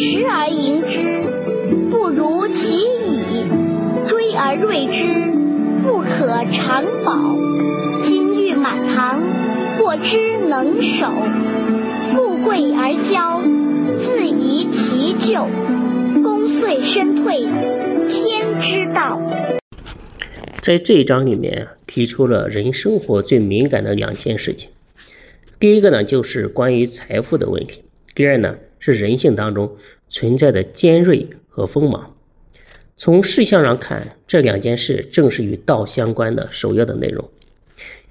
时而迎之，不如其已；追而锐之，不可长保。金玉满堂，或之能守；富贵而骄，自遗其咎。功遂身退，天之道。在这一章里面提出了人生活最敏感的两件事情。第一个呢，就是关于财富的问题；第二呢，是人性当中存在的尖锐和锋芒。从事项上看，这两件事正是与道相关的首要的内容。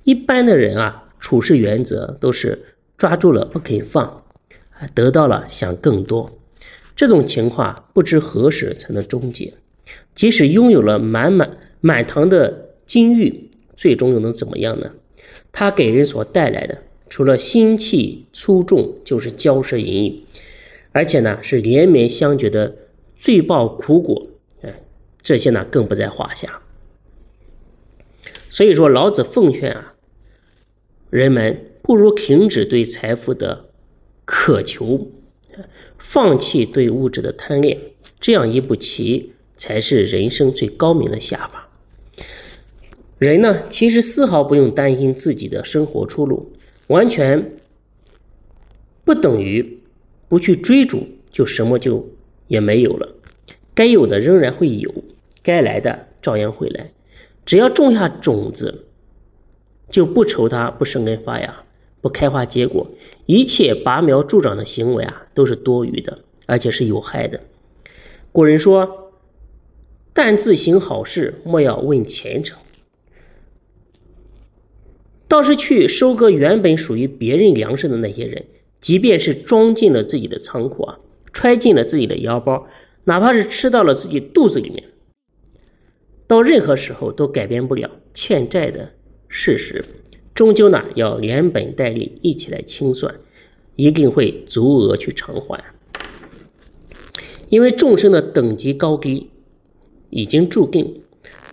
一般的人啊，处事原则都是抓住了不肯放，得到了想更多。这种情况不知何时才能终结。即使拥有了满满。满堂的金玉，最终又能怎么样呢？它给人所带来的，除了心气粗重，就是骄奢淫逸，而且呢是连绵相绝的罪报苦果，哎，这些呢更不在话下。所以说，老子奉劝啊，人们不如停止对财富的渴求，放弃对物质的贪恋，这样一步棋才是人生最高明的下法。人呢，其实丝毫不用担心自己的生活出路，完全不等于不去追逐就什么就也没有了。该有的仍然会有，该来的照样会来。只要种下种子，就不愁它不生根发芽、不开花结果。一切拔苗助长的行为啊，都是多余的，而且是有害的。古人说：“但自行好事，莫要问前程。”倒是去收割原本属于别人粮食的那些人，即便是装进了自己的仓库啊，揣进了自己的腰包，哪怕是吃到了自己肚子里面，到任何时候都改变不了欠债的事实。终究呢，要连本带利一起来清算，一定会足额去偿还。因为众生的等级高低已经注定，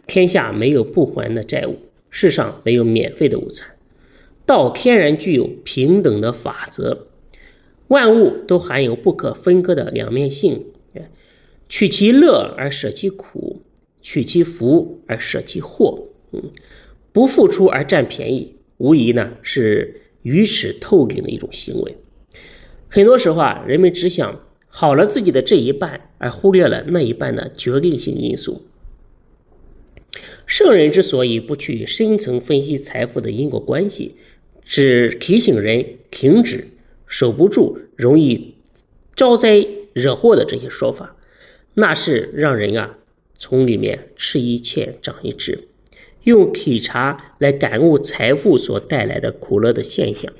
天下没有不还的债务。世上没有免费的午餐，道天然具有平等的法则，万物都含有不可分割的两面性。取其乐而舍其苦，取其福而舍其祸。嗯，不付出而占便宜，无疑呢是愚痴透顶的一种行为。很多时候啊，人们只想好了自己的这一半，而忽略了那一半的决定性因素。圣人之所以不去深层分析财富的因果关系，只提醒人停止守不住、容易招灾惹祸的这些说法，那是让人啊从里面吃一堑长一智，用体察来感悟财富所带来的苦乐的现象，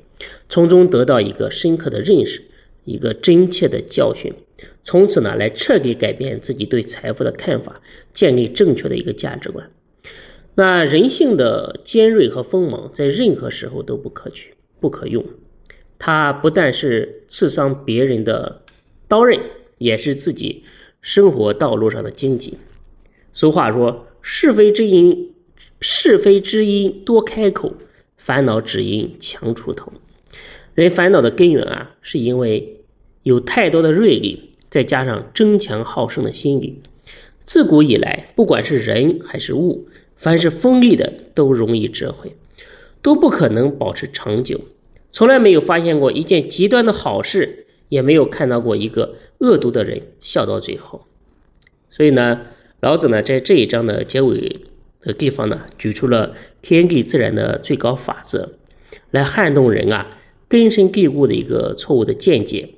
从中得到一个深刻的认识，一个真切的教训，从此呢来彻底改变自己对财富的看法，建立正确的一个价值观。那人性的尖锐和锋芒，在任何时候都不可取、不可用。它不但是刺伤别人的刀刃，也是自己生活道路上的荆棘。俗话说：“是非之因，是非之因多开口，烦恼只因强出头。”人烦恼的根源啊，是因为有太多的锐利，再加上争强好胜的心理。自古以来，不管是人还是物。凡是锋利的都容易折毁，都不可能保持长久。从来没有发现过一件极端的好事，也没有看到过一个恶毒的人笑到最后。所以呢，老子呢在这一章的结尾的地方呢，举出了天地自然的最高法则，来撼动人啊根深蒂固的一个错误的见解，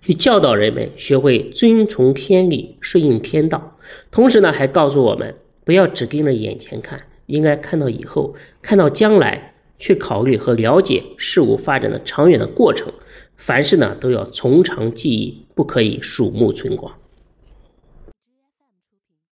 去教导人们学会遵从天理，顺应天道。同时呢，还告诉我们。不要只盯着眼前看，应该看到以后，看到将来，去考虑和了解事物发展的长远的过程。凡事呢，都要从长计议，不可以鼠目寸光。